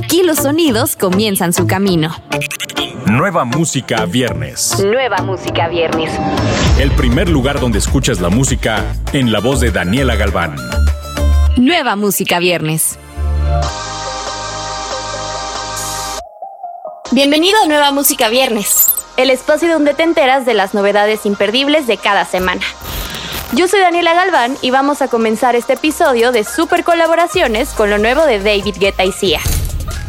Aquí los sonidos comienzan su camino. Nueva música viernes. Nueva música viernes. El primer lugar donde escuchas la música en la voz de Daniela Galván. Nueva música viernes. Bienvenido a Nueva Música Viernes, el espacio donde te enteras de las novedades imperdibles de cada semana. Yo soy Daniela Galván y vamos a comenzar este episodio de super colaboraciones con lo nuevo de David Guetta y Sia.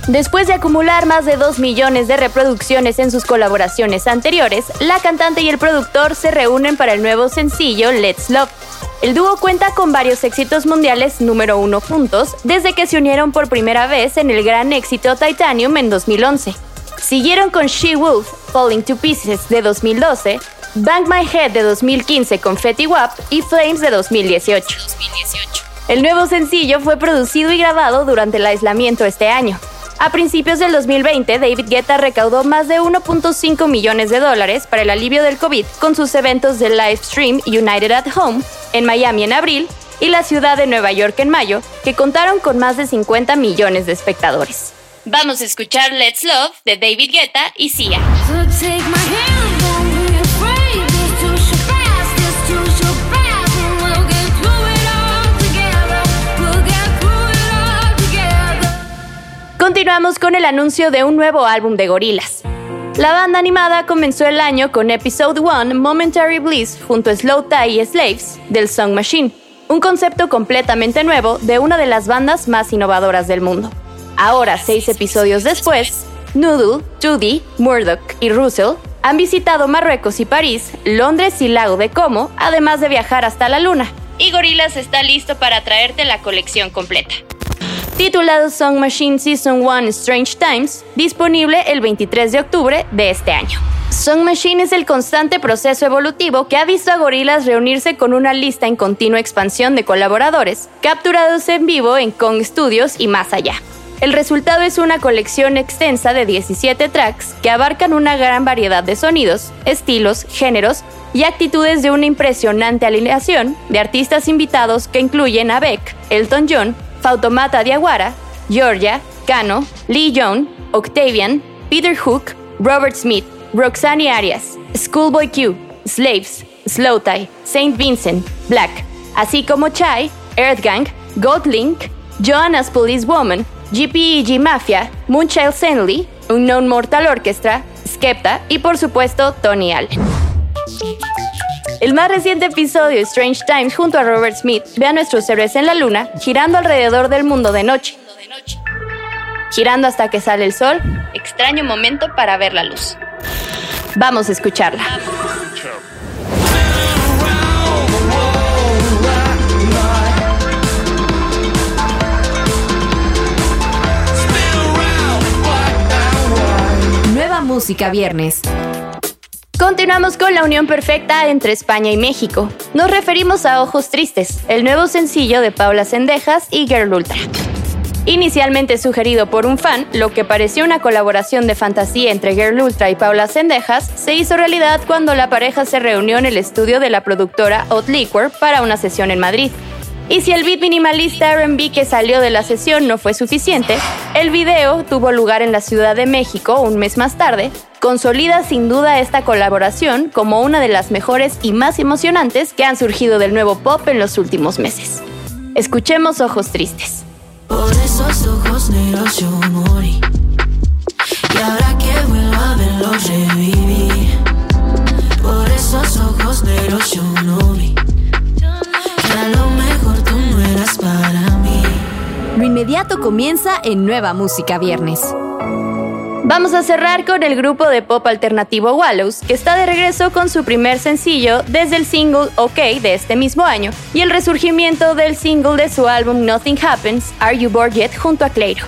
Después de acumular más de 2 millones de reproducciones en sus colaboraciones anteriores, la cantante y el productor se reúnen para el nuevo sencillo Let's Love. El dúo cuenta con varios éxitos mundiales número uno juntos desde que se unieron por primera vez en el gran éxito Titanium en 2011. Siguieron con She Wolf, Falling to Pieces de 2012, Bang My Head de 2015 con Fetty Wap y Flames de 2018. El nuevo sencillo fue producido y grabado durante el aislamiento este año. A principios del 2020, David Guetta recaudó más de 1.5 millones de dólares para el alivio del COVID con sus eventos de live stream United at Home en Miami en abril y la ciudad de Nueva York en mayo, que contaron con más de 50 millones de espectadores. Vamos a escuchar Let's Love de David Guetta y Sia. Con el anuncio de un nuevo álbum de gorilas. La banda animada comenzó el año con Episode 1 Momentary Bliss junto a Slow Tie y Slaves del Song Machine, un concepto completamente nuevo de una de las bandas más innovadoras del mundo. Ahora, seis episodios después, Noodle, Judy, Murdoch y Russell han visitado Marruecos y París, Londres y Lago de Como, además de viajar hasta la Luna. Y Gorillaz está listo para traerte la colección completa. Titulado Song Machine Season 1 Strange Times, disponible el 23 de octubre de este año. Song Machine es el constante proceso evolutivo que ha visto a Gorillaz reunirse con una lista en continua expansión de colaboradores, capturados en vivo en Kong Studios y más allá. El resultado es una colección extensa de 17 tracks que abarcan una gran variedad de sonidos, estilos, géneros y actitudes de una impresionante alineación de artistas invitados que incluyen a Beck, Elton John, Fautomata Diawara, Georgia, Cano, Lee Young, Octavian, Peter Hook, Robert Smith, Roxanne Arias, Schoolboy Q, Slaves, Slowtie, Saint Vincent, Black, así como Chai, Earthgang, Godlink, Joanna's Police Woman, GPEG Mafia, Moonchild Senley, Unknown Mortal Orchestra, Skepta y por supuesto Tony Allen. El más reciente episodio, Strange Times, junto a Robert Smith, ve a nuestros héroes en la luna girando alrededor del mundo de noche. Girando hasta que sale el sol, extraño momento para ver la luz. Vamos a escucharla. Música Viernes. Continuamos con la unión perfecta entre España y México. Nos referimos a Ojos Tristes, el nuevo sencillo de Paula Sendejas y Girl Ultra. Inicialmente sugerido por un fan, lo que pareció una colaboración de fantasía entre Girl Ultra y Paula Sendejas se hizo realidad cuando la pareja se reunió en el estudio de la productora Hot Liquor para una sesión en Madrid. Y si el beat minimalista RB que salió de la sesión no fue suficiente, el video tuvo lugar en la Ciudad de México un mes más tarde, consolida sin duda esta colaboración como una de las mejores y más emocionantes que han surgido del nuevo pop en los últimos meses. Escuchemos Ojos Tristes. Por esos ojos negros yo morí. Y ahora que vuelvo a verlos reviví. Por esos ojos negros yo no vi. Lo inmediato comienza en Nueva Música Viernes. Vamos a cerrar con el grupo de pop alternativo Wallows, que está de regreso con su primer sencillo desde el single OK de este mismo año y el resurgimiento del single de su álbum Nothing Happens, Are You Bored Yet junto a Clairo.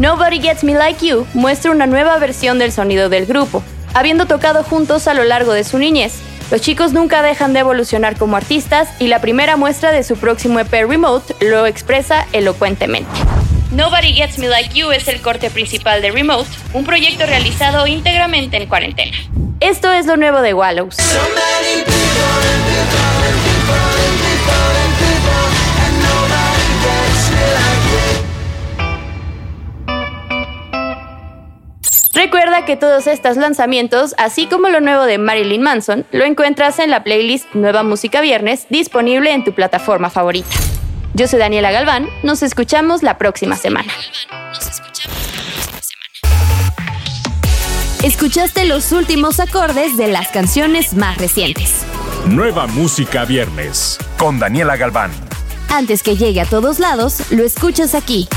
Nobody Gets Me Like You muestra una nueva versión del sonido del grupo, habiendo tocado juntos a lo largo de su niñez, los chicos nunca dejan de evolucionar como artistas y la primera muestra de su próximo EP Remote lo expresa elocuentemente. Nobody Gets Me Like You es el corte principal de Remote, un proyecto realizado íntegramente en cuarentena. Esto es lo nuevo de Wallows. Recuerda que todos estos lanzamientos, así como lo nuevo de Marilyn Manson, lo encuentras en la playlist Nueva Música Viernes, disponible en tu plataforma favorita. Yo soy Daniela Galván, nos escuchamos la próxima semana. Escuchaste los últimos acordes de las canciones más recientes. Nueva Música Viernes con Daniela Galván. Antes que llegue a todos lados, lo escuchas aquí,